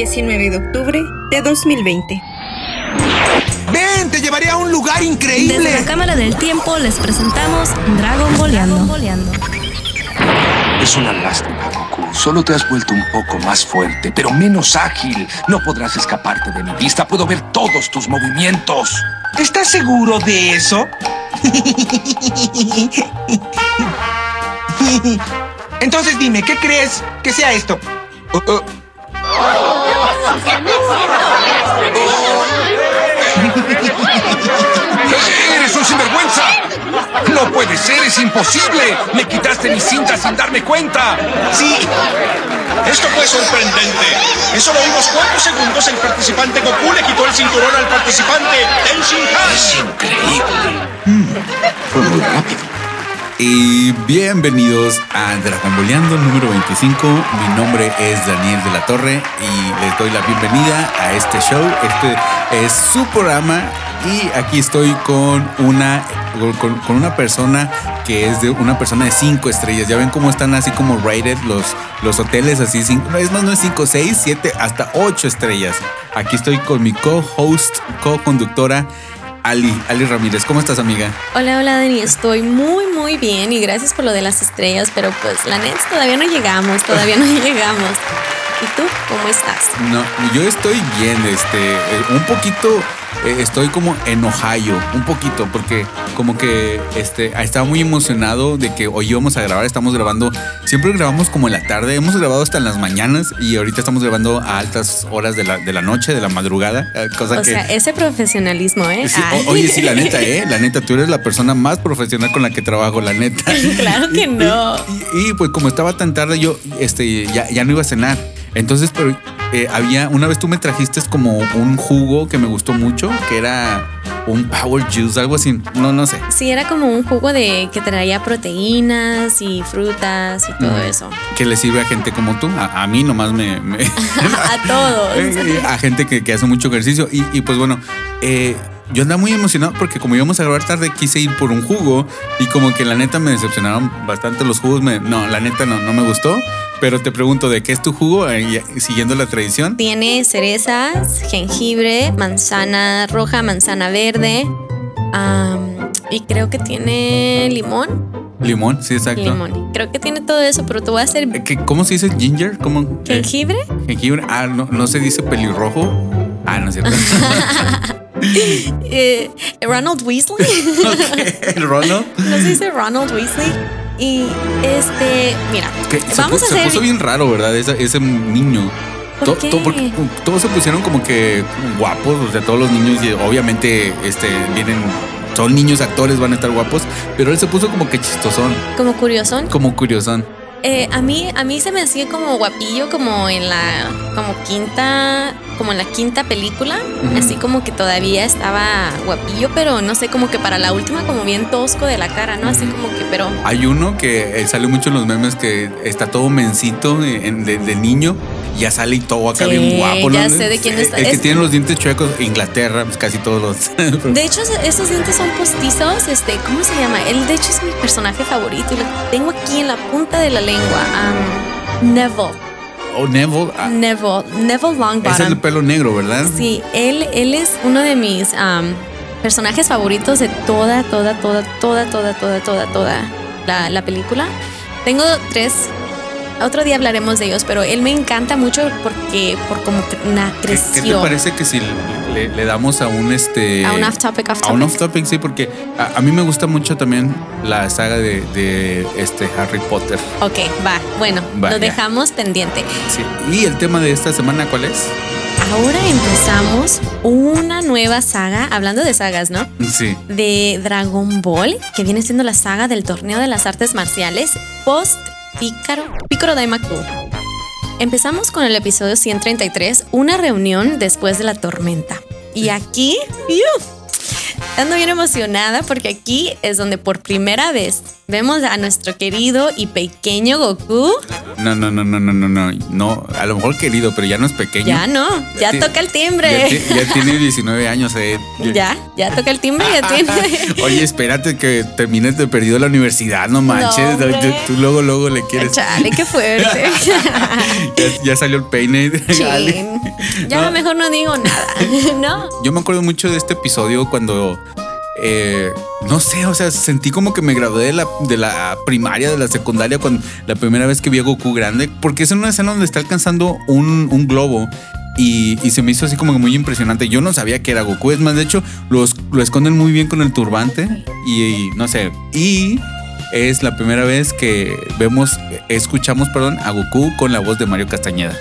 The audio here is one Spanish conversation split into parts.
19 de octubre de 2020. ¡Ven! ¡Te llevaré a un lugar increíble! Desde la Cámara del Tiempo les presentamos Dragon Boleando. Es una lástima, Goku. Solo te has vuelto un poco más fuerte, pero menos ágil. No podrás escaparte de mi vista. Puedo ver todos tus movimientos. ¿Estás seguro de eso? Entonces dime, ¿qué crees que sea esto? Uh, uh. ¡Eres un sinvergüenza! ¡No puede ser! ¡Es imposible! ¡Me quitaste mi cinta sin darme cuenta! Sí, Esto fue sorprendente. En solo unos cuantos segundos el participante Goku le quitó el cinturón al participante Tenshin Han. ¡Es increíble! Mm, fue muy rápido. Y bienvenidos a Dragon Boleando número 25. Mi nombre es Daniel de la Torre y les doy la bienvenida a este show. Este es su programa y aquí estoy con una, con, una persona que es de una persona de 5 estrellas. Ya ven cómo están así como rated los, los hoteles, así. Cinco, es más, no es 5, 6, 7, hasta 8 estrellas. Aquí estoy con mi co-host, co-conductora. Ali, Ali Ramírez, ¿cómo estás amiga? Hola, hola Dani, estoy muy muy bien y gracias por lo de las estrellas, pero pues la neta todavía no llegamos, todavía no llegamos. ¿Y tú cómo estás? No, yo estoy bien, este, eh, un poquito, eh, estoy como en Ohio, un poquito, porque como que este, estaba muy emocionado de que hoy íbamos a grabar, estamos grabando, siempre grabamos como en la tarde, hemos grabado hasta en las mañanas y ahorita estamos grabando a altas horas de la, de la noche, de la madrugada, eh, cosa O que... sea, ese profesionalismo, ¿eh? Sí, Ay. o- oye, sí, la neta, ¿eh? La neta, tú eres la persona más profesional con la que trabajo, la neta. Claro que no. Y, y, pues como estaba tan tarde, yo este, ya, ya no iba a cenar. Entonces, pero eh, había, una vez tú me trajiste como un jugo que me gustó mucho, que era un Power Juice, algo así. No, no sé. Sí, era como un jugo de que traía proteínas y frutas y todo Mm. eso. Que le sirve a gente como tú. A, a mí nomás me... me- A todos. Eh, a gente que, que hace mucho ejercicio. Y, y, pues bueno, eh, yo andaba muy emocionado porque como íbamos a grabar tarde, quise ir por un jugo y como que la neta me decepcionaron bastante los jugos. Me, no, la neta no, no me gustó. Pero te pregunto, ¿de qué es tu jugo? Eh, siguiendo la tradición. Tiene cerezas, jengibre, manzana roja, manzana verde. am, y creo que tiene limón. Limón, sí, exacto. Limón. Creo que tiene todo eso, pero tú vas a hacer Eh, ¿qué- ¿Cómo se dice ginger? ¿Cómo? eh, jengibre. jengibre. Ah, no, no se dice pelirrojo. Ah, no es cierto. Eh, Ronald Weasley. Ronald. no se dice Ronald Weasley. Y este, mira, Que se, vamos pu- a se hacer. puso bien raro, ¿verdad? Ese, ese niño. ¿Por To- qué? to- porque todos se pusieron como que guapos, o sea, todos los niños, y obviamente, este, vienen, son niños actores, van a estar guapos, pero él se puso como que chistosón, Como curiosón. como curiosón. Eh, a mí, a mí se me hacía como guapillo, como en la, como quinta, como en la quinta película, Ujú. así como que todavía estaba guapillo, pero no sé, como que para la última como bien tosco de la cara, ¿no? Así como que, pero Hay uno que eh, sale mucho en los memes que está todo mencito eh, en- de, de niño, ya sale y todo acá Sí, bien guapo. ya ¿no? sé de quién El- está. El que Es- tiene los dientes chuecos, Inglaterra, pues casi todos los. de hecho esos dientes son postizos, este, ¿cómo se llama? Él de hecho es mi personaje favorito y lo tengo aquí en la punta de la lengua. am, Neville, o Neville, ah, Neville, Neville es el Longbottom. pelo negro, ¿verdad? Sí, él, él es uno de mis am, personajes favoritos de toda, toda, toda, toda, toda, toda, toda, toda la, la película. Tengo tres. Otro día hablaremos de ellos, pero él me encanta mucho porque por cómo cre- na- ¿Qué, qué te creció. parece que si le, le damos a un este A un off topic, off a un topic. off topic sí porque a, a mí me gusta mucho también la saga de, de, este Harry Potter Ok, va. Bueno, Va, lo ya. dejamos pendiente. sí. y el tema de esta semana cuál es Ahora empezamos una nueva saga, hablando de sagas, ¿no? sí de Dragon Ball, que viene siendo la saga del torneo de las artes marciales post Pícaro, Pícaro Daimaku. Empezamos con el episodio 133, una reunión después de la tormenta. Y aquí, ¡fiu! Ando bien emocionada porque aquí es donde por primera vez vemos a nuestro querido y pequeño Goku. No, no, no, no, no, no, no. No, a lo mejor querido, pero ya no es pequeño. Ya no, ya toca el timbre. ti- ya tiene 19 años, eh. Ya, ya toca el timbre, ya tiene. Oye, espérate que termines de perdido la universidad, no manches. No, tú, luego, luego le quieres. Chale, qué fuerte. Ya, ya salió el peine. Ale. Chin. Ya No. mejor no digo nada. No. Yo me acuerdo mucho de este episodio cuando. Eh, no sé, o sea, sentí como que me gradué de la, de la primaria, de la secundaria, cuando la primera vez que vi a Goku grande, porque es en una escena donde está alcanzando un, un globo. Y, se me hizo así como muy impresionante. Yo no sabía que era Goku. Es más, de hecho, los, lo esconden muy bien con el turbante. Y, y no sé. Y es la primera vez que vemos, escuchamos, perdón, a Goku con la voz de Mario Castañeda.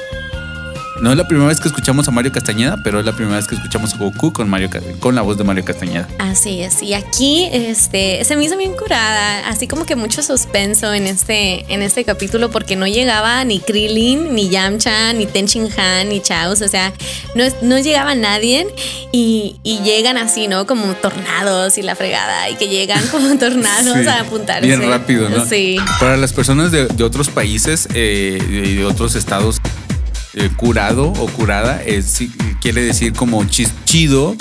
No es la primera vez que escuchamos a Mario Castañeda, pero es la primera vez que escuchamos a Goku con, Mario, con la voz de Mario Castañeda. Así es. Y aquí este, se me hizo bien curada, así como que mucho suspenso en este, en este capítulo porque no llegaba ni Krillin, ni Yamcha, ni Tenchin Han, ni Chaos. O sea, no, no llegaba nadie y, y llegan así, ¿no? Como tornados y la fregada y que llegan como tornados Sí, a apuntarse. Bien rápido, ¿no? Sí. Para las personas de, de otros países eh, y de otros estados, eh, curado o curada es, quiere decir como chis- chido,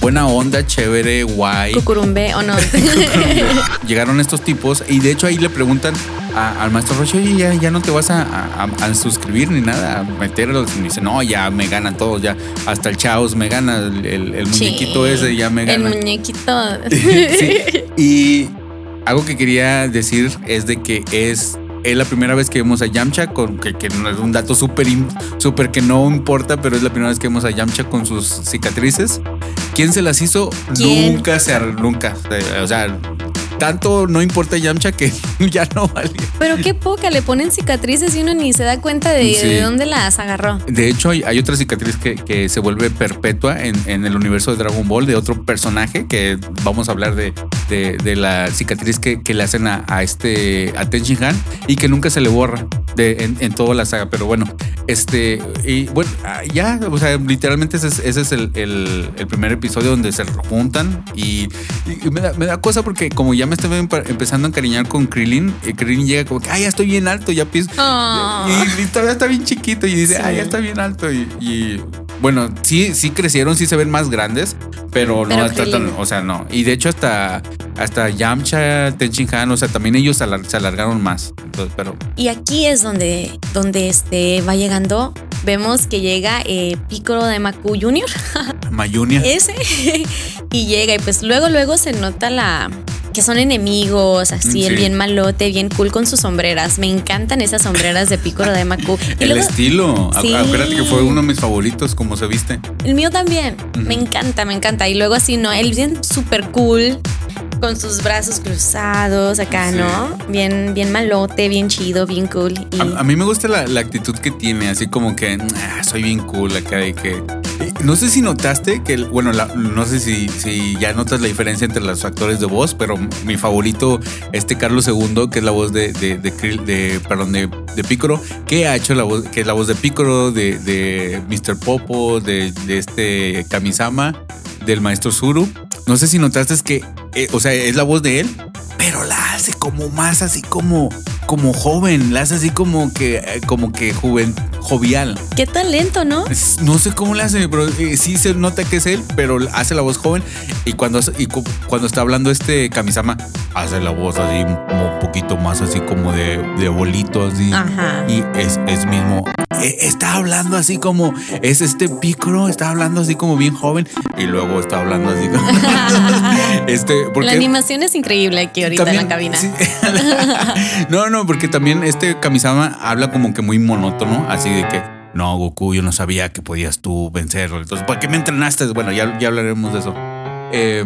buena onda, chévere, guay. Cucurumbe o no. Llegaron estos tipos y de hecho ahí le preguntan a- al maestro Roche, oye, ya, ya no te vas a, a- a suscribir ni nada, a meterlos. Y me dice, no, ya me ganan todos, ya hasta el Chaos me gana, el, el- el muñequito Sí. ese ya me El gana. muñequito. Sí. Y algo que quería decir es de que es, es la primera vez que vemos a Yamcha, con, que, que no es un dato súper súper que no importa, pero es la primera vez que vemos a Yamcha con sus cicatrices. ¿Quién se las hizo? ¿Quién? Nunca se nunca. O sea, tanto no importa Yamcha que ya no vale. Pero qué poca, le ponen cicatrices y uno ni se da cuenta de, Sí. de dónde las agarró. De hecho, hay, hay otra cicatriz que, que se vuelve perpetua en, en el universo de Dragon Ball de otro personaje que vamos a hablar de, de- de la cicatriz que, que le hacen a, a este a y que nunca se le borra de, en, en toda la saga. Pero bueno, este y bueno, ah, ya, o sea, literalmente ese es, ese es el, el- el primer episodio donde se juntan y, y me, da, me da cosa porque como ya me estoy empe- empezando a encariñar con Krillin, y Krillin llega como que, ah, ya estoy bien alto, ya pienso. Oh. Y, y todavía está bien chiquito y dice, Sí. ah, ya está bien alto. Y, y, bueno, sí, sí crecieron, sí se ven más grandes, pero, Pero no está tan, o sea, no. Y de hecho hasta, hasta Yamcha, Tenchin Han, o sea, también ellos se alar- se alargaron más. Entonces, pero Y aquí es donde, donde este va llegando. Vemos que llega eh, Piccolo de Maku Jr. Mayunia. Ese. y llega y pues luego, luego se nota la... Que son enemigos, así, Mm, el bien malote, bien cool con sus sombreras. Me encantan esas sombreras de Piccolo de Maku. Y el luego, estilo. Sí. Acuérdate que fue uno de mis favoritos, como se viste. El mío también. Me encanta, me encanta. Y luego así, ¿no? Él bien súper cool. Con sus brazos cruzados acá, Sí. ¿no? Bien, bien malote, bien chido, bien cool. Y A, a mí me gusta la, la actitud que tiene, así como que "Ah, soy bien cool acá de que. Eh, No sé si notaste que, bueno, no sé si, ya notas la diferencia entre los actores de voz, pero mi favorito, este Carlos II, que es la voz de, de, perdón, de, de Piccolo, que ha hecho la voz, que es la voz de Piccolo, de, de Mr. Popo, de, este Kamisama, del maestro Zuru. No sé si notaste que, eh, o sea, es la voz de él, pero la hace como más así como como joven, la hace así como que eh, como que joven, jovial. qué talento, ¿no? Es- No sé cómo le hace, pero eh, sí se nota que es él, pero hace la voz joven y cuando hace- y cu- cuando está hablando este Kamisama hace la voz así como un poquito más así como de, de bolito así. Ajá. Y es, es mismo eh, está hablando así como es este Piccolo, está hablando así como bien joven y luego está hablando así como este porque La animación es increíble aquí ahorita en la cabina. sí. no, no, porque también este Kamisama habla como que muy monótono, así de que no, Goku, yo no sabía que podías tú vencerlo. Entonces, ¿por qué me entrenaste? Bueno, ya, ya hablaremos de eso. Eh,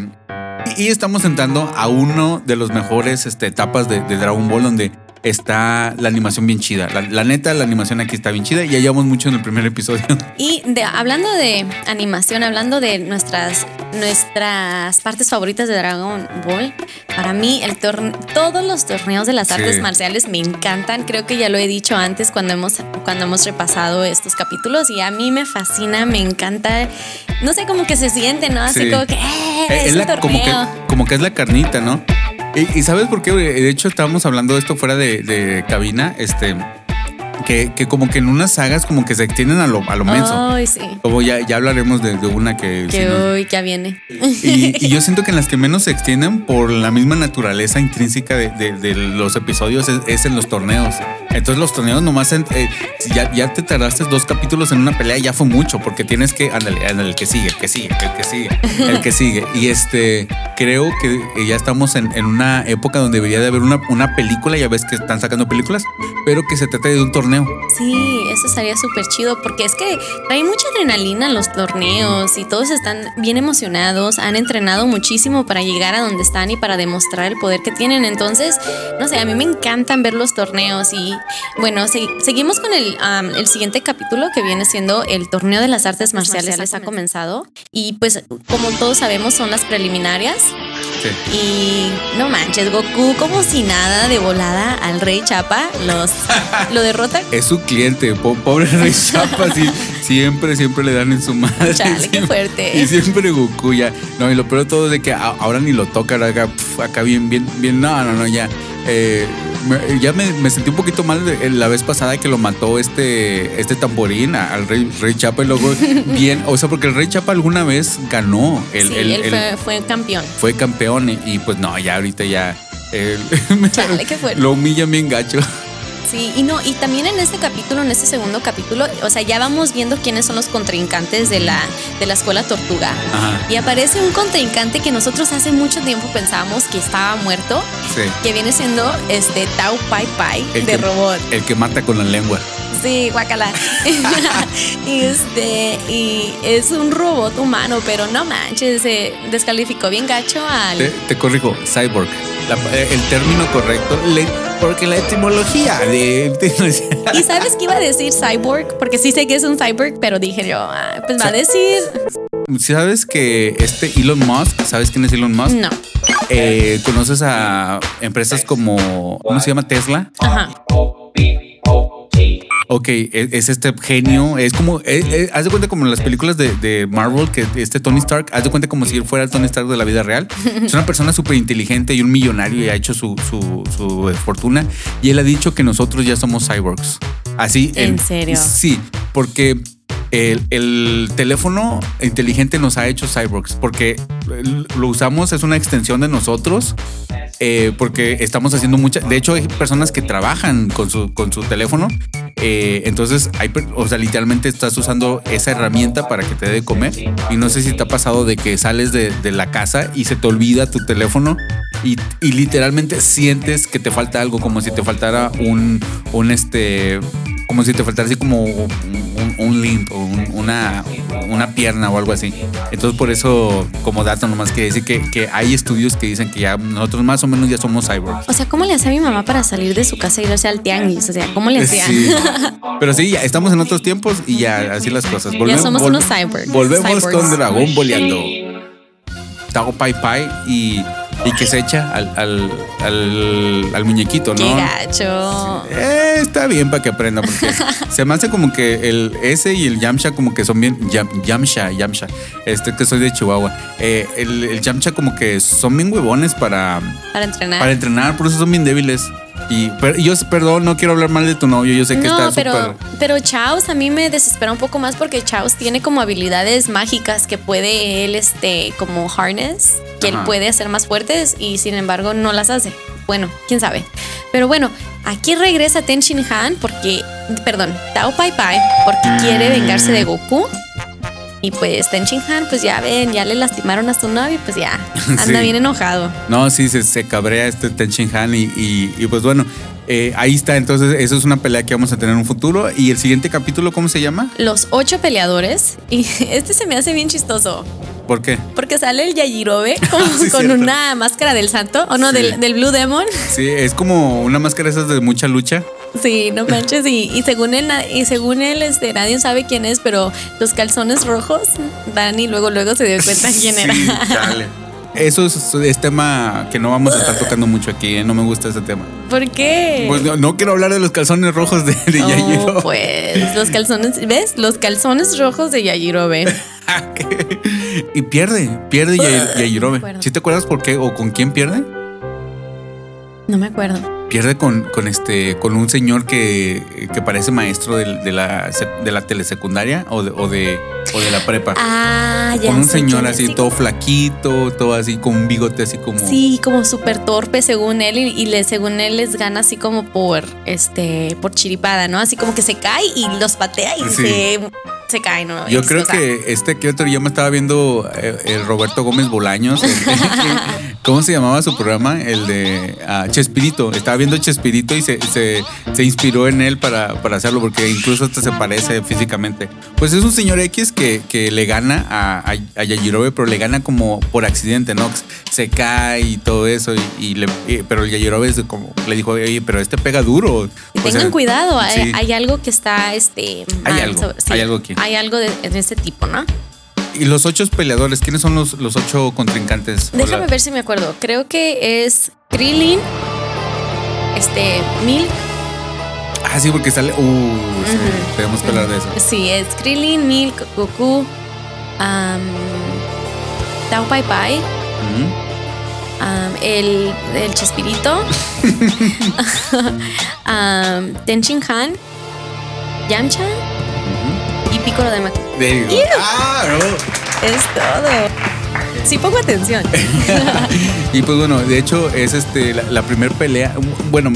y, y estamos entrando a uno de los mejores este, etapas de, de Dragon Ball donde está la animación bien chida. La, la neta, la animación aquí está bien chida y ya llevamos mucho en el primer episodio. Y de, hablando de animación, hablando de nuestras, nuestras partes favoritas de Dragon Ball, para mí el torne- todos los torneos de las Sí. artes marciales me encantan. Creo que ya lo he dicho antes cuando hemos, cuando hemos repasado estos capítulos y a mí me fascina, me encanta. No sé cómo que se siente, ¿no? Así Sí. como que, ¡eh! Es la- como, que, torneo. como que es la carnita, ¿no? Y, y sabes por qué? De hecho, estábamos hablando de esto fuera de, de cabina. Este. Que, que como que en unas sagas como que se extienden a lo, a lo menso. Ay, sí. Como ya, ya hablaremos de, de una que... Que nos- hoy ya viene. y, y yo siento que en las que menos se extienden por la misma naturaleza intrínseca de, de- de los episodios es, es en los torneos. Entonces los torneos nomás en- eh, ya, ya te tardaste dos capítulos en una pelea, ya fue mucho, porque tienes que, ándale, ándale, el que sigue, el que sigue, el que sigue, el que sigue. Y este, creo que ya estamos en, en una época donde debería de haber una, una película, ya ves que están sacando películas, pero que se trate de un torneo. Sí, eso estaría súper chido porque es que trae mucha adrenalina en los torneos y todos están bien emocionados, han entrenado muchísimo para llegar a donde están y para demostrar el poder que tienen. Entonces, no sé, a mí me encantan ver los torneos y bueno, se- seguimos con el, am, el siguiente capítulo que viene siendo el torneo de las artes marciales, ha comenzado y pues como todos sabemos son las preliminarias Sí. y no manches, Goku como si nada de volada al rey Chapa los lo derrota Es su cliente, po- pobre Rey Chapa, sí, siempre, siempre le dan en su madre. Chale, qué Siempre- fuerte. Y siempre Goku ya. No, y lo peor de todo es de que ahora ni lo tocan acá, pf, acá bien, bien, bien. No, no, no, ya. Eh, ya me, me sentí un poquito mal de- la vez pasada que lo mató este, este tamborín al Rey, Rey Chapa y luego bien, o sea, porque el Rey Chapa alguna vez ganó. El, sí, el- él el- fue, fue campeón. fue campeón y, y pues no, ya ahorita ya. eh, Chale, qué fuerte. Lo humillan bien gacho. Sí, y no, y también en este capítulo, en este segundo capítulo, o sea, ya vamos viendo quiénes son los contrincantes de la, de la escuela tortuga. Ajá. Y aparece un contrincante que nosotros hace mucho tiempo pensábamos que estaba muerto, Sí. que viene siendo este Tao Pai Pai El de que- robot. El que mata con la lengua. Sí, guacala. y este, y es un robot humano, pero no manches, se descalificó bien gacho al. Te, te corrijo, cyborg. La- eh, el término correcto, le- porque la etimología de... ¿Y sabes qué iba a decir cyborg? Porque sí sé que es un cyborg, pero dije yo, ah, pues va a decir. ¿Sabes que este Elon Musk, ¿sabes quién es Elon Musk? No. Eh, ¿Conoces a empresas como, ¿cómo se llama? Tesla. Ajá. Ok, es, es este genio, es como, eh, eh, haz de cuenta como en las películas de, de Marvel, que este Tony Stark, haz de cuenta como si él fuera el Tony Stark de la vida real. Es una persona súper inteligente y un millonario y ha hecho su, su, su fortuna. Y él ha dicho que nosotros ya somos cyborgs. Así. ¿En él- serio? Sí, porque el, el teléfono inteligente nos ha hecho cyborgs, porque lo usamos, es una extensión de nosotros eh, porque estamos haciendo muchas. De hecho, hay personas que trabajan con su, con su teléfono. eh, entonces, hay, o sea, literalmente estás usando esa herramienta para que te dé de comer. Y no sé si te ha pasado de que sales de, de la casa y se te olvida tu teléfono y, y literalmente sientes que te falta algo, como si te faltara un, un este, como si te faltara así como un, un- limp o un- una, una pierna o algo así. Entonces, por eso, como dato, nomás que decir que, que hay estudios que dicen que ya nosotros más o menos ya somos cyborgs. O sea, ¿cómo le hacía mi mamá para salir de su casa y irse al tianguis? O sea, ¿cómo le hacía? Sí. Pero sí, ya estamos en otros tiempos y ya así las cosas. Ya somos unos cyborgs. Volvemos Cyborgs. con Dragón boleando. Tao Pai Pai y, y que se echa al, al, al, al muñequito, Qué ¿no? gacho. Eh, está bien para que aprenda, porque se me hace como que el S y el Yamcha como que son bien. Yam- Yamcha, Yamcha. Este que soy de Chihuahua. Eh, el, el Yamcha como que son bien huevones para, Para entrenar. para entrenar, por eso son bien débiles. Y yo, perdón, no quiero hablar mal de tu novio. Yo sé que no, está pero, pero Chaos a mí me desespera un poco más porque Chaos tiene como habilidades mágicas que puede él, este, como harness, que él puede hacer más fuertes y sin embargo no las hace. Bueno, quién sabe. Pero bueno, aquí regresa Ten Shin Han porque, perdón, Tao Pai Pai porque quiere vengarse de Goku. Y pues Ten Shin Han, pues ya ven, ya le lastimaron a su novio pues ya anda Sí. bien enojado. No, sí, se, se cabrea este Ten Shin Han y, y- y, pues bueno, eh, ahí está. Entonces, eso es una pelea que vamos a tener en un futuro. Y el siguiente capítulo, ¿cómo se llama? Los ocho peleadores y este se me hace bien chistoso. ¿Por qué? Porque sale el Yajirobe con, Sí, con cierto. una máscara del santo, o no, Sí. del, del Blue Demon. Sí, es como una máscara esas de mucha lucha. Sí, no manches. Y, y según él, y según él, este, nadie sabe quién es, pero los calzones rojos, Dani luego, luego se dio cuenta quién era. Chale. Eso es, es tema que no vamos a estar tocando mucho aquí, ¿eh? no me gusta ese tema. ¿Por qué? Pues no, no quiero hablar de los calzones rojos de, de Oh, pues los calzones, ¿ves? Los calzones rojos de Yajirobe. y pierde, pierde Yajirobe. acuerdo. ¿Sí te acuerdas por qué o con quién pierde? No me acuerdo. Pierde con, con este con un señor que, que parece maestro de, de la, de la telesecundaria o de, o de, o de la prepa. Ah, ya. con un señor así Sí, todo flaquito, todo así con un bigote así como... Sí, como súper torpe según él y, y le, según él les gana así como por este por chiripada, ¿no? Así como que se cae y los patea y Sí. se, se cae, ¿no? Yo Es- creo o sea, que este que otro yo me estaba viendo eh, el Roberto Gómez Bolaños. el- ¿Cómo se llamaba su programa? El de ah, Chespirito. Estaba viendo Chespirito y se, se, se inspiró en él para, para hacerlo porque incluso hasta se parece físicamente. Pues es un señor X que, que le gana a, a, a Yajirobe, pero le gana como por accidente, ¿no? Se cae y todo eso. Y, y le, y- pero el Yajirobe es como, le dijo, oye, pero este pega duro. Y O tengan sea, cuidado, hay, sí. hay algo que está este Hay algo, sobre- hay algo aquí. Hay algo de, de ese tipo, ¿no? Y los ocho peleadores, ¿quiénes son los, los ocho contrincantes? Déjame ver si me acuerdo. Creo que es Krillin, este, Milk. Ah, sí, porque sale. Uh, sí, tenemos que hablar de eso. Sí, es Krillin, Milk, Goku, am, Tao Pai Pai, el, el Chespirito, am, Tenchin Han, Yamcha y Piccolo de Mac. Ah, no. Es todo. Sí, pongo atención. Y pues bueno, de hecho es este la, la primera pelea. Bueno,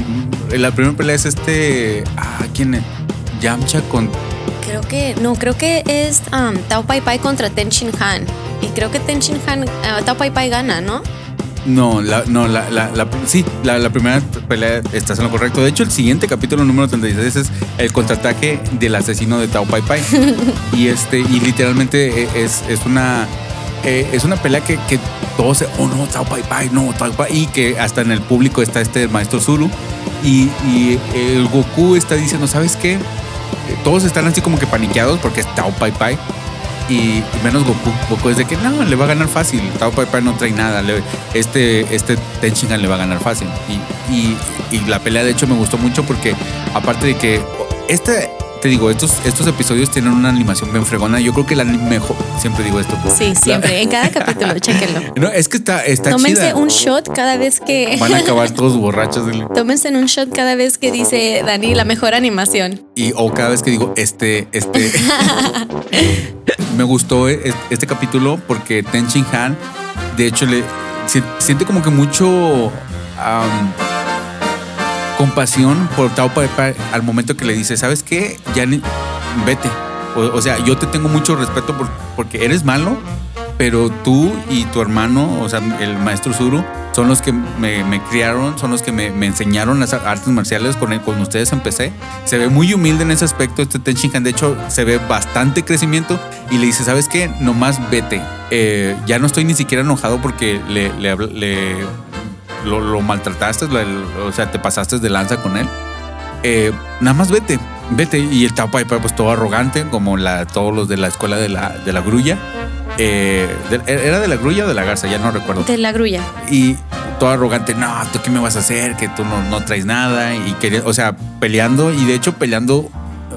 la primera pelea es este. Ah, ¿quién es? Yamcha con. Creo que, no, creo que es am, Tao Pai Pai contra Tenchin Han. Y creo que Tenchin Han, ah, Tao Pai Pai gana, ¿no? No, la, no, la, la, la- sí, la, la primera pelea estás en lo correcto. De hecho, el siguiente capítulo número 36 es el contraataque del asesino de Tao Pai Pai. y este, y literalmente e- es, es una. eh, es una pelea que, que todos se, oh no, Tao Pai Pai, no, Tao Pai, y que hasta en el público está este maestro Zuru. Y, y el Goku está diciendo, ¿sabes qué? Eh, Todos están así como que paniqueados porque es Tao Pai Pai. Y, menos Goku. Goku es de que no, le va a ganar fácil. Tao Pai Pai no trae nada. este, este Tenshinhan le va a ganar fácil. Y, y- y la pelea, de hecho, me gustó mucho porque, aparte de que este, te digo, estos, estos episodios tienen una animación bien fregona. Yo creo que la mejor. Siempre digo esto. pero- Sí, siempre. En cada capítulo, chéquenlo. No, es que está, está Tómense chida. un shot cada vez que. Van a acabar todos borrachos. del- Tómense un shot cada vez que dice Dani la mejor animación. Y o cada vez que digo este, este. me gustó e- este capítulo porque Ten Shin Han, de hecho, le si- siente como que mucho compasión por Pai al momento que le dice, ¿sabes qué? Ya vete. O, o sea, yo te tengo mucho respeto por- porque eres malo, pero tú y tu hermano, o sea, el maestro Zuru, son los que me, me criaron, son los que me, me enseñaron las artes marciales, con, el- con ustedes empecé. Se ve muy humilde en ese aspecto este Ten Shin Han, de hecho se ve bastante crecimiento y le dice, ¿sabes qué? Nomás vete. Eh, ya no estoy ni siquiera enojado porque le, le, le- lo, lo maltrataste, lo- o sea, te pasaste de lanza con él. Eh, nada más vete, vete. Y el Tao Pai Pai, pues todo arrogante, como la, todos los de la escuela de la, de la grulla. Eh, de- ¿Era de la grulla o de la garza? Ya no recuerdo. De la grulla. Y todo arrogante, no, ¿tú qué me vas a hacer? Que tú no, no traes nada. Y quería, o sea, peleando, y de hecho peleando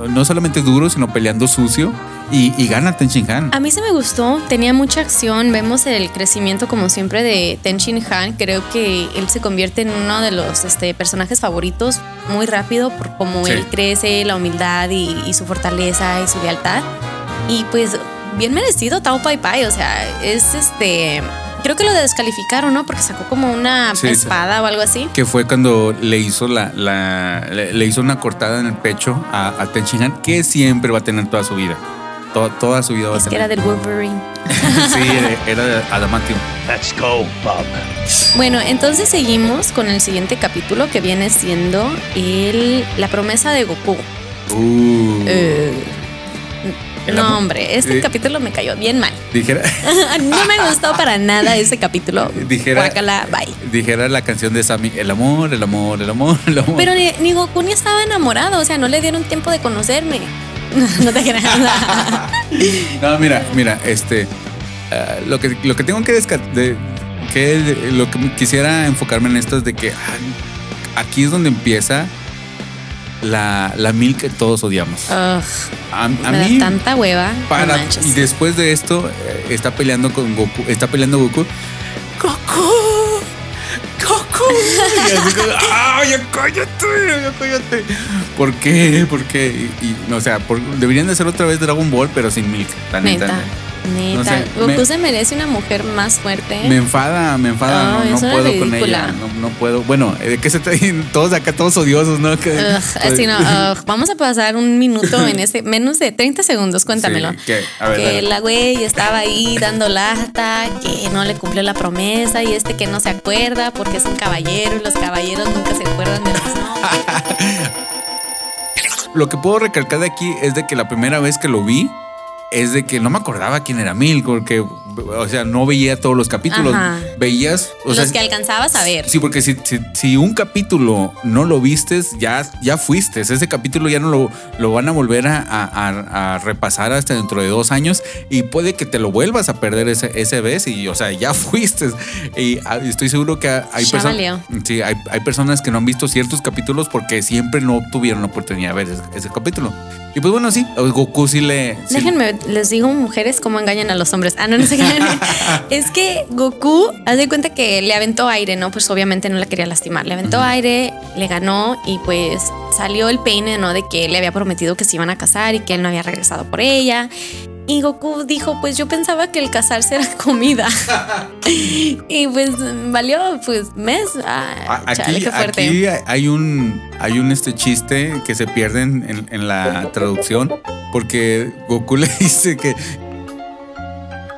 no solamente duro, sino peleando sucio. Y, y gana Ten Shin Han. A mí se me gustó, tenía mucha acción, vemos el crecimiento como siempre de Ten Shin Han, creo que él se convierte en uno de los este, personajes favoritos muy rápido por cómo Sí. él crece, la humildad y, y su fortaleza y su lealtad. Y pues bien merecido Tao Pai Pai, o sea, es este... Creo que lo descalificaron, ¿no? Porque sacó como una Sí, sí. espada o algo así. que fue cuando le hizo la, la- le, le hizo una cortada en el pecho a, a Ten Shin Han, que siempre va a tener toda su vida. To- toda su vida va Es a que era del Wolverine. sí, era de adamantium. Let's go, Bob. Bueno, entonces seguimos con el siguiente capítulo que viene siendo el, la promesa de Goku. Uh, Eh, no, hombre, este Eh. capítulo me cayó bien mal. dijera, no me gustó para nada ese capítulo. Dijera- Guácala, bye. dijera la canción de Sammy, el amor, el amor, el amor, el amor. Pero ni, ni Goku ni estaba enamorado, o sea, no le dieron tiempo de conocerme. no te creas. No, mira, mira, este. ah, lo, que, lo que tengo que descartar. que de- lo que quisiera enfocarme en esto es de que ah, aquí es donde empieza la, la mil que todos odiamos. Ugh, A, a me da mí, tanta hueva. para, y después de esto, eh, está peleando con Goku. Está peleando Goku. ¡Goku! Así como, ¡ah, ya cállate! ¡Ya cállate! ¿Por qué? ¿Por qué? Y, y, no, o sea, por- deberían de hacer otra vez Dragon Ball, pero sin Milk. La neta. Neta. Neta. No sé, Goku me- se merece una mujer más fuerte. Me enfada, me enfada, no, puedo con ella, no, no puedo. Bueno, ¿de qué se traen todos acá, todos odiosos, no? Ugh, ugh, vamos a pasar un minuto en ese, menos de 30 segundos, cuéntamelo. Sí, que- a ver, que dale. la güey estaba ahí dando lata, que no le cumplió la promesa y este que no se acuerda porque es un caballero y los caballeros nunca se acuerdan de los nombres. Lo que puedo recalcar de aquí es de que la primera vez que lo vi es de que no me acordaba quién era Milk, porque, o sea, no veía todos los capítulos. Ajá. Veías, o los sea, que alcanzabas a ver. Sí, porque si, si, si un capítulo no lo vistes, ya, ya fuiste. Ese capítulo ya no lo, lo van a volver a, a- a- repasar hasta dentro de dos años y puede que te lo vuelvas a perder ese, ese vez y, o sea, ya fuiste. Y ah, estoy seguro que hay personas. Sí, hay, hay personas que no han visto ciertos capítulos porque siempre no tuvieron la oportunidad de ver ese, ese capítulo. Y pues bueno, sí, a Goku sí le. sí- Déjenme, les digo, mujeres, cómo engañan a los hombres. Ah, no, no engañan. es que Goku, haz de cuenta que le aventó aire, ¿no? Pues obviamente no la quería lastimar. Le aventó aire, le ganó y pues salió el peine, ¿no? De que le había prometido que se iban a casar y que él no había regresado por ella. Y Goku dijo, pues yo pensaba que el casarse era comida. y pues valió, pues, mes. Ah, chale, Aquí, qué aquí hay un hay un este chiste que se pierde en la traducción porque Goku le dice que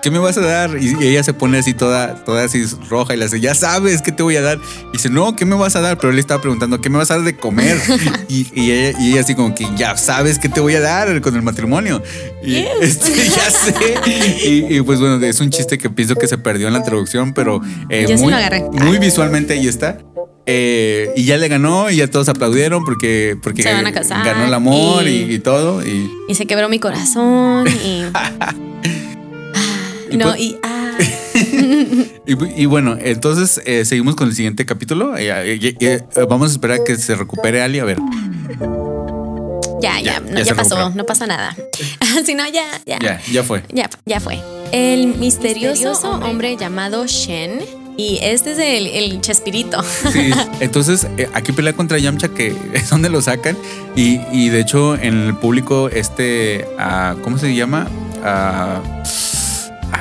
¿qué me vas a dar? Y, ella se pone así toda, toda así roja y le dice, ya sabes qué te voy a dar. Y dice, no, ¿qué me vas a dar? Pero él le estaba preguntando, ¿qué me vas a dar de comer? y, y ella, y ella así como que, ya sabes qué te voy a dar con el matrimonio. Y este, ya sé. Y, pues bueno, es un chiste que pienso que se perdió en la traducción, pero eh, Yo sí muy, lo agarré. muy visualmente ahí está. Eh, y ya le ganó y ya todos aplaudieron porque, porque Se van a casar ganó el amor y, y- y todo. Y, Y se quebró mi corazón y. Y no, pues- y. Ah. y- y bueno, entonces eh, seguimos con el siguiente capítulo. Eh, eh, vamos a esperar a que se recupere Ali. A ver. Ya, Ya, ya, no, ya ya, se pasó, recuperó. no pasa nada. si no, ya, ya, Ya, ya fue. ya, ya fue. El misterioso, hombre. llamado Shen. Y este es el, el Chespirito. Sí, entonces eh, aquí pelea contra Yamcha, que es donde lo sacan. Y, y de hecho, en el público, este, ah, ¿cómo se llama? Ah,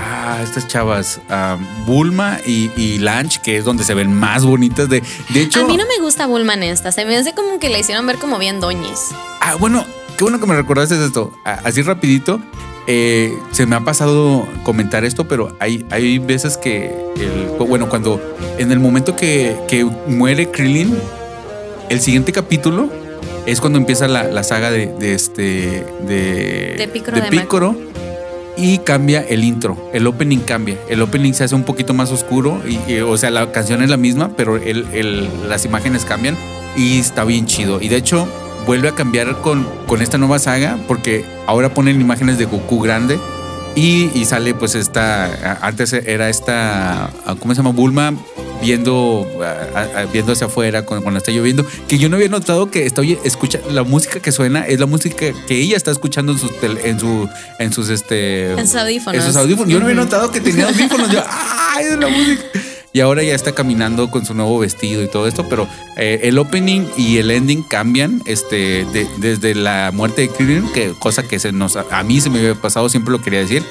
ah, estas chavas, ah, Bulma y, y Lanch, que es donde se ven más bonitas. De, de hecho, A mí no me gusta Bulma en esta. Se me hace como que la hicieron ver como bien doñis. Ah, bueno, qué bueno que me recordaste esto. Así rapidito, eh, se me ha pasado comentar esto, pero hay, hay veces que, el- bueno, cuando en el momento que, que muere Krillin, el siguiente capítulo es cuando empieza la, la saga de, de este, de, De de Pícoro, y cambia el intro, el opening cambia, el opening se hace un poquito más oscuro, y, o sea, la canción es la misma, pero las imágenes cambian y está bien chido. Y de hecho, vuelve a cambiar con, con esta nueva saga porque ahora ponen imágenes de Goku grande y, y sale pues esta, antes era esta, ¿cómo se llama? Bulma viendo, a- viendo hacia afuera cuando, cuando está lloviendo, que yo no había notado que estoy escucha la música que suena es la música que ella está escuchando en sus tel- en su en sus este En sus audífonos. en sus audífonos. Yo no había notado que tenía audífonos. Yo, ¡ay, es la música! Y ahora ya está caminando con su nuevo vestido y todo esto, pero eh, el opening y el ending cambian este, de- desde la muerte de Krillin, que cosa que se nos, a mí se me había pasado, siempre lo quería decir,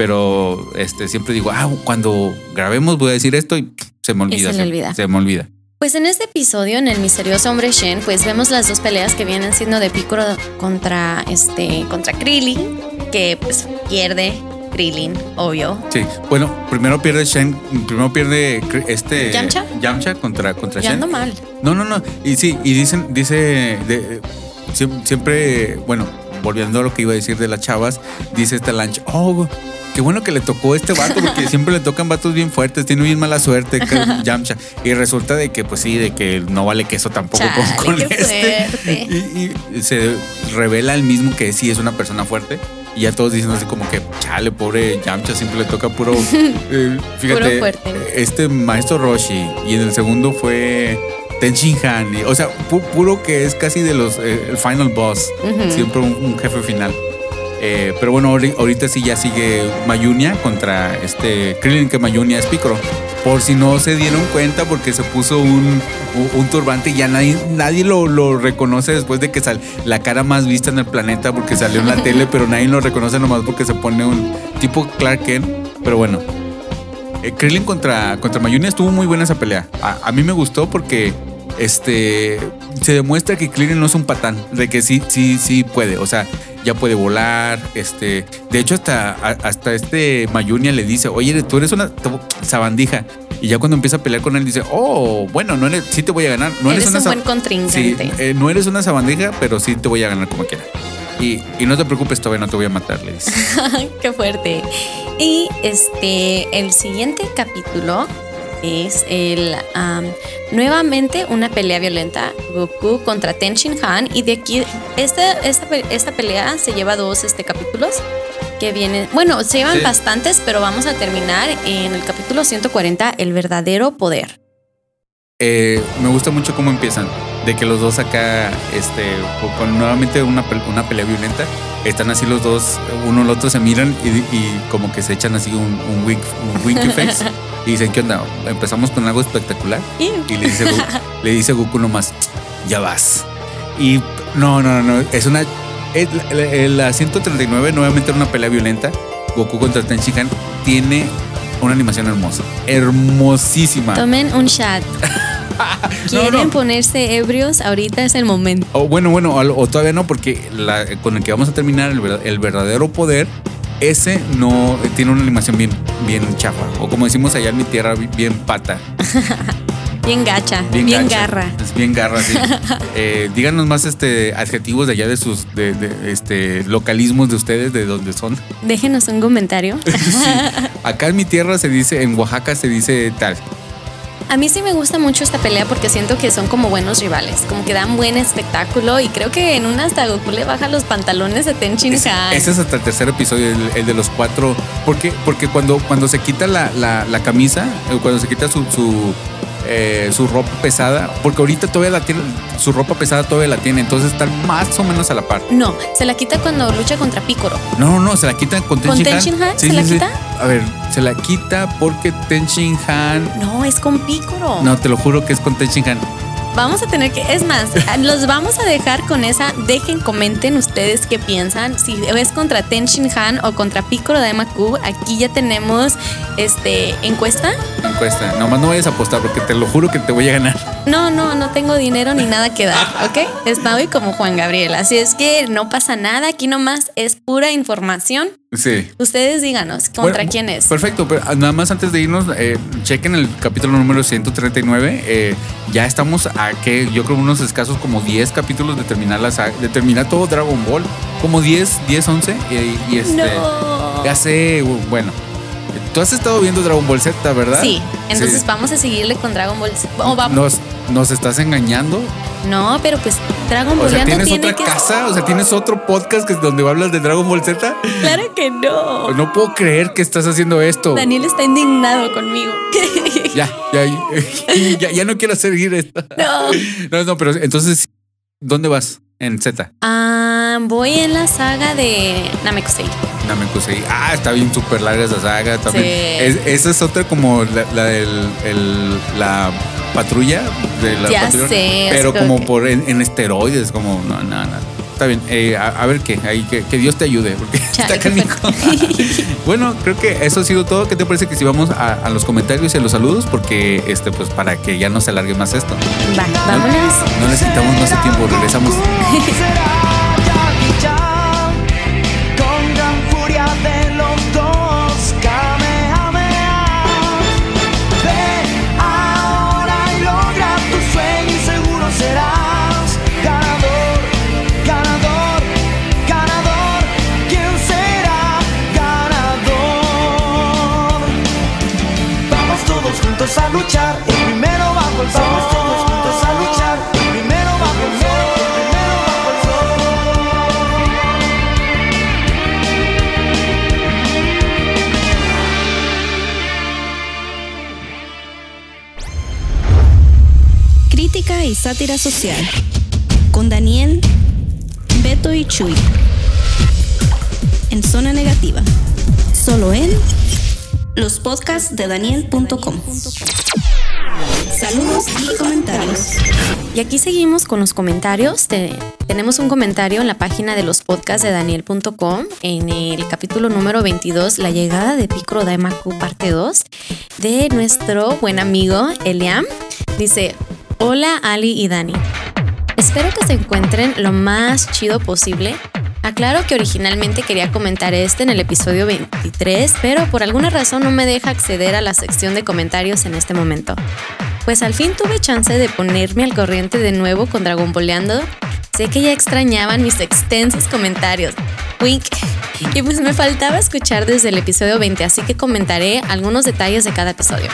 pero este, siempre digo, ah, cuando grabemos voy a decir esto y se me olvida. se le olvida. Se me olvida. Pues en este episodio, en el misterioso hombre Shen, pues vemos las dos peleas que vienen siendo de Piccolo contra este contra Krillin, que pues pierde Krillin, obvio. Sí, bueno, primero pierde Shen, primero pierde este ¿Yamcha? Yamcha contra, contra Ya Shen. ando mal. No, no, no. Y sí, y dicen, dice, de- siempre, bueno, volviendo a lo que iba a decir de las chavas, dice esta lancha, oh, qué bueno que le tocó este vato, porque siempre le tocan vatos bien fuertes, tiene bien mala suerte, Yamcha. Y resulta de que, pues sí, de que no vale queso tampoco con, Chale, con qué este. Y, y se revela el mismo que sí es una persona fuerte. Y ya todos dicen así como que, chale, pobre Yamcha, siempre le toca puro. eh, fíjate, Puro fuerte. este maestro Roshi. Y en el segundo fue Ten Han. O sea, pu- puro que es casi de los. eh, el final boss. Ujú. Siempre un, un jefe final. Eh, pero bueno, ahori- ahorita sí ya sigue Mayunia contra este Krillin, que Mayunia es Picoro. Por si no se dieron cuenta, porque se puso un, un, un turbante y ya nadie, nadie lo, lo reconoce después de que sal la cara más vista en el planeta porque salió en la tele, pero nadie lo reconoce nomás porque se pone un tipo Clark Kent. Pero bueno, eh, Krillin contra, contra Mayunia estuvo muy buena esa pelea. A, a mí me gustó porque este se demuestra que Krillin no es un patán, de que sí, sí, sí puede. O sea, ya puede volar. Este, de hecho, hasta, hasta este Mayunia le dice, oye, tú eres una sabandija. Y ya cuando empieza a pelear con él dice, oh, bueno, no eres, sí te voy a ganar. No eres, Eres una un buen contrincante. Sí, eh, no eres una sabandija, pero sí te voy a ganar como quiera. Y, y no te preocupes, todavía no te voy a matar, le dice. Qué fuerte. Y este, el siguiente capítulo es el am, nuevamente una pelea violenta Goku contra Ten Shin Han y de aquí esta, esta, esta pelea se lleva dos este, capítulos que vienen, bueno, se llevan Sí. bastantes, pero vamos a terminar en el capítulo 140, el verdadero poder. Eh, me gusta mucho cómo empiezan. De que los dos acá, este, con- nuevamente una, una pelea violenta. Están así los dos, uno al otro se miran y, y como que se echan así un, un, wink, un face. Y dicen, ¿qué onda? Empezamos con algo espectacular. Y le dice, Goku, le dice Goku nomás, ya vas. Y no, no, no, es una... la, la- la 139 nuevamente una pelea violenta. Goku contra Ten Shin Han tiene una animación hermosa. Hermosísima. Tomen un shot. ¿Quieren no. ponerse ebrios? Ahorita es el momento. O bueno, bueno, o, o todavía no, porque la- con el que vamos a terminar, el, el verdadero poder, ese no eh, tiene una animación bien, bien chafa. O como decimos allá en mi tierra, bi- bien pata. Bien gacha, bien, Bien, gacha. garra. Es bien garra, sí. Eh, díganos más este adjetivos de allá de sus de, de, este localismos de ustedes, de donde son. Déjenos un comentario. Sí. Acá en mi tierra se dice, en Oaxaca se dice tal. A mí sí me gusta mucho esta pelea porque siento que son como buenos rivales, como que dan buen espectáculo y creo que en una hasta Goku le baja los pantalones de Ten Shin Ese, Han. ese es hasta el tercer episodio, el, el de los cuatro. Porque, porque cuando, cuando se quita la, la- la camisa, eh, cuando se quita su, su, eh, su ropa pesada, porque ahorita todavía la tiene, su ropa pesada todavía la tiene, entonces están más o menos a la par. No, se la quita cuando lucha contra Picoro. No, no, no, se la quita con Ten ¿Con Shin Ten Han. Shin Han? ¿Se la quita? A ver, se la quita porque Ten Shin Han. No, es con Picoro. No, te lo juro que es con Ten Shin Han. Vamos a tener que, es más, los vamos a dejar con esa. Dejen, comenten ustedes qué piensan. Si es contra Ten Shin Han o contra Picoro de Maku. Aquí ya tenemos este encuesta. Encuesta. Nomás no vayas a apostar porque te lo juro que te voy a ganar. No, no, no tengo dinero ni nada que dar, ¿ok? Estoy como Juan Gabriel, así es que no pasa nada, aquí nomás es pura información. Sí. Ustedes díganos, ¿contra Bueno, quién es? Perfecto, pero nada más antes de irnos, eh, chequen el capítulo número 139. eh, ya estamos a que yo creo unos escasos como 10 capítulos de terminar la saga- de terminar todo Dragon Ball. Como 10, 10, 11. Y, y este. No. Ya sé, bueno. Tú has estado viendo Dragon Ball Z, ¿verdad? Sí, entonces Sí. vamos a seguirle con Dragon Ball. Z. O Nos, nos estás engañando. No, pero pues Dragon O Ball sea, ya no ¿tienes tiene otra que. casa? O sea, ¿tienes otro podcast que, donde hablas de Dragon Ball Z? Claro que no. No puedo creer que estás haciendo esto. Daniel está indignado conmigo. Ya, ya, ya, ya no quiero seguir esto. no. No, no, pero entonces, ¿dónde vas? En Z. Ah, voy en la saga de Namekusei. Namekusei. Ah, está bien súper larga esa saga también. Sí. Es- esa es otra como la, la del el- la patrulla de la Ya patrulla, sé, pero como como que- por en, en esteroides, como no, no, no. Está bien, eh, a, a ver qué, ahí que, que Dios te ayude, porque Chale, está fuerte. bueno, creo que eso ha sido todo. ¿Qué te parece que si vamos a, a los comentarios y a los saludos? Porque este, pues para que ya no se alargue más esto. Va, vámonos. No necesitamos más tiempo, regresamos. sátira social. Con Daniel, Beto y Chuy. en Zona Negativa. Solo en los podcasts de Daniel.com. Saludos y comentarios. Y aquí seguimos con los comentarios. Te- tenemos un comentario en la página de los podcasts de Daniel.com en el capítulo número 22, La llegada de Picro Daimaku, parte 2, de nuestro buen amigo Eliam. Dice: Hola Ali y Dani. Espero que se encuentren lo más chido posible. Aclaro que originalmente quería comentar este en el episodio 23, pero por alguna razón no me deja acceder a la sección de comentarios en este momento. Pues al fin tuve chance de ponerme al corriente de nuevo con Dragon Boleando. Sé que ya extrañaban mis extensos comentarios. Wink. Y pues me faltaba escuchar desde el episodio 20, así que comentaré algunos detalles de cada episodio.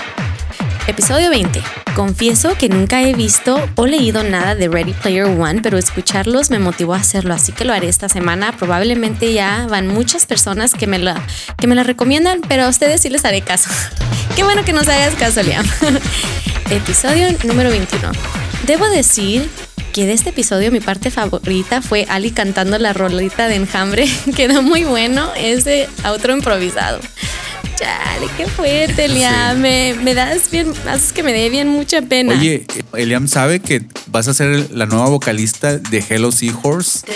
Episodio 20. Confieso que nunca he visto o leído nada de Ready Player One, pero escucharlos me motivó a hacerlo, así que lo haré esta semana. Probablemente ya van muchas personas que me la, que me recomiendan, pero a ustedes sí les haré caso. Qué bueno que nos hagas caso, Liam. Episodio número 21. Debo decir que de este episodio mi parte favorita fue Ali cantando la rolita de enjambre. Quedó muy bueno ese outro improvisado. Chale, qué fuerte, Liam. Me, me das bien, haces que me dé bien mucha pena. Oye, Eliam sabe que vas a ser la nueva vocalista de Hello Seahorse.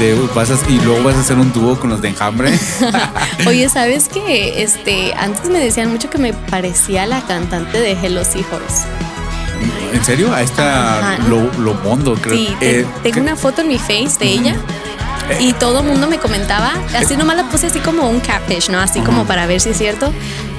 De, vas a- y luego vas a hacer un dúo con los de Enjambre. Oye, ¿sabes qué? Este, antes me decían mucho que me parecía la cantante de Hello Seahorse. ¿En serio? A esta Ajá. lo, creo. Sí, te- Eh, tengo que- una foto en mi face de ella. Y todo el mundo me comentaba, así nomás la puse así como un catfish, ¿no? Así como para ver si es cierto.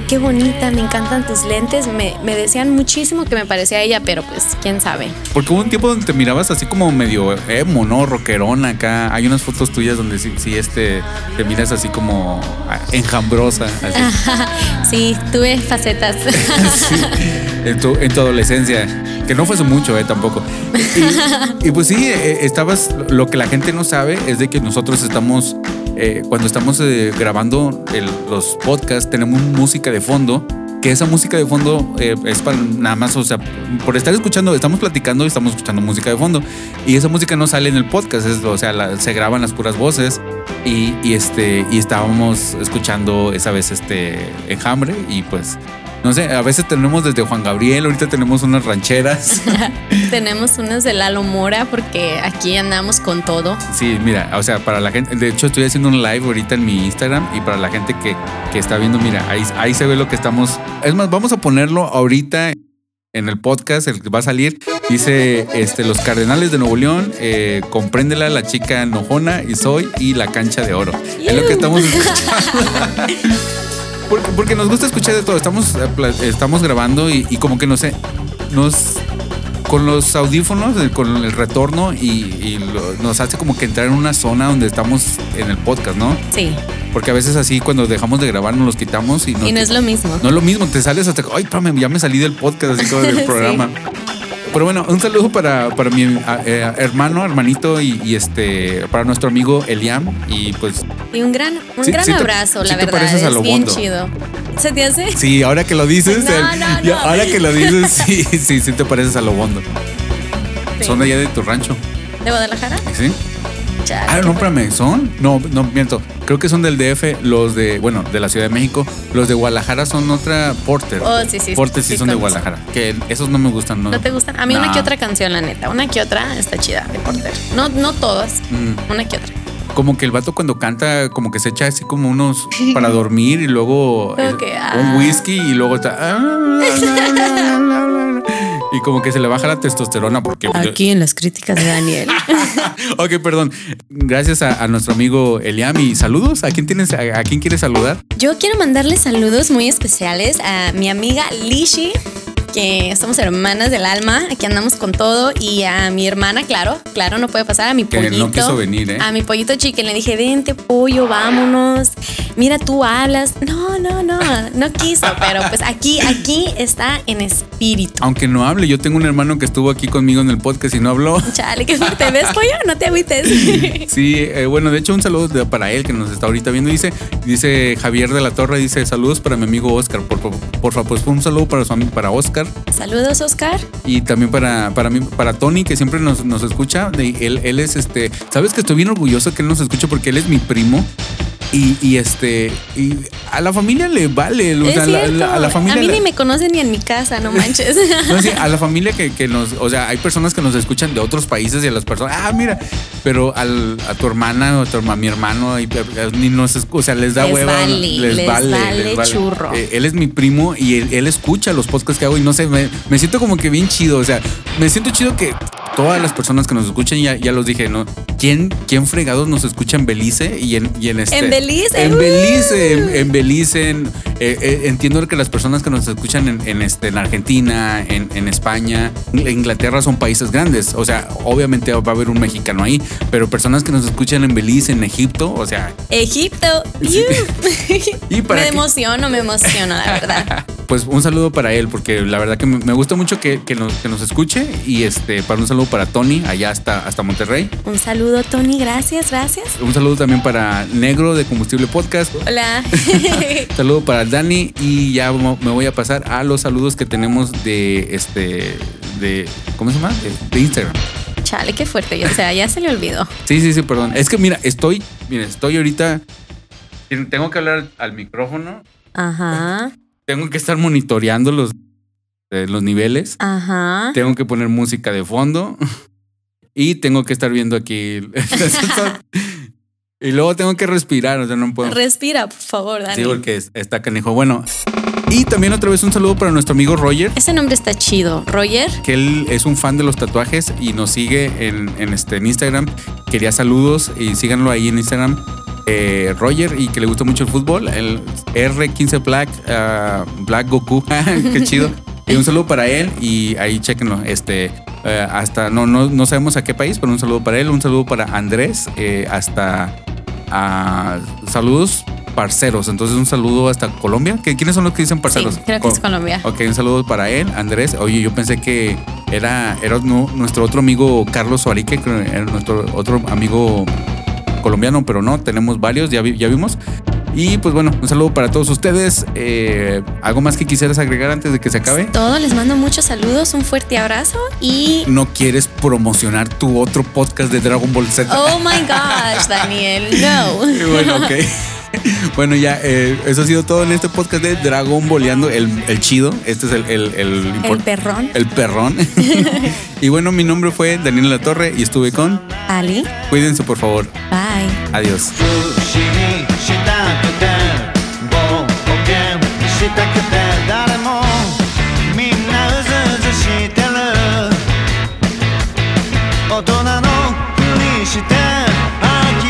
Qué bonita, me encantan tus lentes. Me, me decían muchísimo que me parecía a ella, pero pues quién sabe. Porque hubo un tiempo donde te mirabas así como medio emo, ¿no? Rockerona acá. Hay unas fotos tuyas donde sí, sí, este, te miras así como ah, enjambrosa. Así. Sí, tuve facetas. Sí, en, tu, en tu adolescencia. Que no fue mucho, eh, tampoco. Y, pues sí, eh, estabas. Lo que la gente no sabe es de que nosotros estamos. eh, cuando estamos eh, grabando los podcasts, tenemos música de fondo. Que esa música de fondo eh, es para nada más, o sea, por estar escuchando, estamos platicando y estamos escuchando música de fondo. Y esa música no sale en el podcast, es, o sea, se graban las puras voces. Y, y este, y estábamos escuchando esa vez este enjambre y pues no sé, a veces tenemos desde Juan Gabriel, ahorita tenemos unas rancheras. Tenemos unas de Lalo Mora porque aquí andamos con todo. Sí, mira, o sea, para la gente, de hecho estoy haciendo un live ahorita en mi Instagram y para la gente que, que está viendo, mira, ahí, ahí se ve lo que estamos. Es más, vamos a ponerlo ahorita en el podcast, el que va a salir. Dice, este, los Cardenales de Nuevo León, eh, compréndela la chica enojona y soy y la cancha de oro. Es lo que estamos escuchando. Porque, porque nos gusta escuchar de todo. Estamos, eh, estamos grabando y, y como que no sé, nos con los audífonos, con el retorno y, y lo- nos hace como que entrar en una zona donde estamos en el podcast, ¿no? Sí, Porque a veces así cuando dejamos de grabar nos los quitamos y no, y no te- es lo mismo. no es lo mismo, te sales hasta, ay, espérame, ya me salí del podcast, así como del Sí. Pero bueno, un saludo para, para mi eh, hermano, hermanito y, y este, para nuestro amigo Eliam. Y pues, Y un gran, un Sí, gran sí te- abrazo, sí la te verdad. pareces a es bien Lobondo. chido. ¿Se te hace? sí, ahora que lo dices, No, el- no, ya- no. ahora que lo dices, sí, sí, sí te pareces a Lobondo. Sí. Son de allá de tu rancho, ¿De Guadalajara? ¿sí? Ah, no, espérame, ¿son? No, no, miento. Creo que son del DF, los de, bueno, de la Ciudad de México. Los de Guadalajara son otra Porter. Oh, sí, sí, Porter sí, sí son de. Guadalajara. Que esos no me gustan, ¿no? ¿No te gustan? A mí una No. que otra canción, la neta. Una que otra está chida de Porter. No, no todas. Mm. Una que otra. Como que el vato cuando canta, como que se echa así como unos para dormir y luego que, ah. un whisky y luego está. ah, y como que se le baja la testosterona porque. Aquí en las críticas de Daniel. ok, perdón. Gracias a, nuestro amigo Eliam y saludos. ¿A quién tienes? A, a quién quieres saludar? Yo quiero mandarle saludos muy especiales a mi amiga Lishi, que somos hermanas del alma, aquí andamos con todo, y a mi hermana, claro, claro, no puede pasar, a mi Que pollito. no quiso venir, ¿eh? A mi pollito chicken le dije, vente pollo, vámonos. Mira, tú hablas. No, no, no, no quiso, pero pues aquí, aquí está en espíritu. Aunque no hable, yo tengo un hermano que estuvo aquí conmigo en el podcast y no habló. Chale, qué fuerte ves, pollo, no te agüites. Sí, eh, bueno, de hecho un saludo para él que nos está ahorita viendo. Dice, dice Javier de la Torre, dice saludos para mi amigo Oscar. Por, por, por favor, pues un saludo para su para Oscar Saludos, Oscar. y también para, para mí, para Tony, que siempre nos, nos escucha. De- él, él es este, sabes que estoy bien orgulloso que él nos escucha porque él es mi primo. Y, y este, y a la familia le vale. o sea, la- a la familia. a mí ni me conocen ni en mi casa, no manches. No, sí, a la familia que, que nos, o sea, hay personas que nos escuchan de otros países y a las personas, ah, mira, pero al, a tu hermana o a, tu a mi hermano, y, eh, ni nos, o sea, les da Les hueva, vale, les vale churro. Eh, él es mi primo y él, él escucha los podcasts que hago y no sé, me, me siento como que bien chido, o sea, me siento chido que todas las personas que nos escuchan, ya, ya los dije, ¿no? ¿Quién, quién fregados nos escucha en Belice y en, y en este... En Belice, En ¡uh! Belice, en, en Belice, en- eh, eh, entiendo que las personas que nos escuchan en, en, este, en Argentina, en, España, en Inglaterra son países grandes. O sea, obviamente va a haber un mexicano ahí, pero personas que nos escuchan en Belice, en Egipto, o sea, Egipto. ¿Y para me emociono, me emociono, la verdad. pues un saludo para él, porque la verdad que me me gusta mucho que, que nos, que nos escuche. Y este, para un saludo para Tony, allá hasta, hasta Monterrey. Un saludo, Tony. Gracias, gracias. Un saludo también para Negro de Combustible Podcast. Hola. Saludo para Dani y ya me voy a pasar a los saludos que tenemos de este de ¿cómo se llama? De, de Instagram. Chale, qué fuerte. O sea, ya se le olvidó. Sí, sí, sí, perdón. Es que mira, estoy, mira, estoy ahorita tengo que hablar al micrófono, Ajá. tengo que estar monitoreando los eh, los niveles, Ajá. tengo que poner música de fondo y tengo que estar viendo aquí y luego tengo que respirar, o sea, no puedo. Respira, por favor, Dani. Sí, porque es- está canijo. Bueno, y también otra vez un saludo para nuestro amigo Roger. Ese nombre está chido. Roger. que él es un fan de los tatuajes y nos sigue en, en este, en Instagram. Quería saludos y síganlo ahí en Instagram. Eh, Roger y que le gusta mucho el fútbol. El R15 Black, ah, Black Goku. Qué chido. Y un saludo para él y ahí chequenlo. Este, eh, hasta, no, no, no sabemos a qué país, pero un saludo para él. Un saludo para Andrés. eh, hasta ah, saludos parceros. Entonces un saludo hasta Colombia. ¿Qué- ¿Quiénes son los que dicen parceros? Sí, creo que es Co- Colombia. Ok, un saludo para él, Andrés. Oye, yo pensé que era, era nu- nuestro otro amigo Carlos Suarique, que era nuestro otro amigo colombiano, pero no, tenemos varios, ya, vi- ya vimos. Y pues bueno, un saludo para todos ustedes. Eh, ¿Algo más que quisieras agregar antes de que se acabe? Todo, les mando muchos saludos, un fuerte abrazo y. ¿No quieres promocionar tu otro podcast de Dragon Ball Z? Oh my gosh, Daniel, no. Bueno, ok. Bueno, ya, eh, eso ha sido todo en este podcast de Dragon Boleando, el, el chido. Este es el, el, el, El perrón. El perrón. y bueno, mi nombre fue Daniel La Torre y estuve con. Ali, Cuídense, por favor. bye. Adiós. たくて誰もみんなうずうずしてる。大人のふりして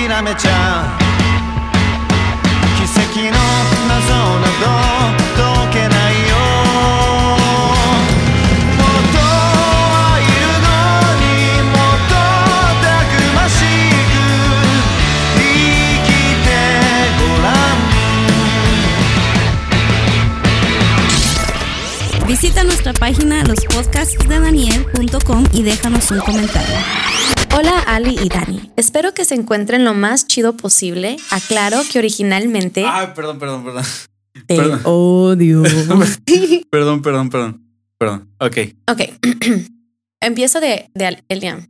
諦めちゃう。Visita nuestra página lospodcastsdedaniel.com y déjanos un comentario. Hola Ali y Dani, espero que se encuentren lo más chido posible. Aclaro que originalmente Ah, perdón, perdón, perdón. te perdón. odio. Perdón, perdón, perdón. Perdón. Ok. ok, empiezo de, de Eliam.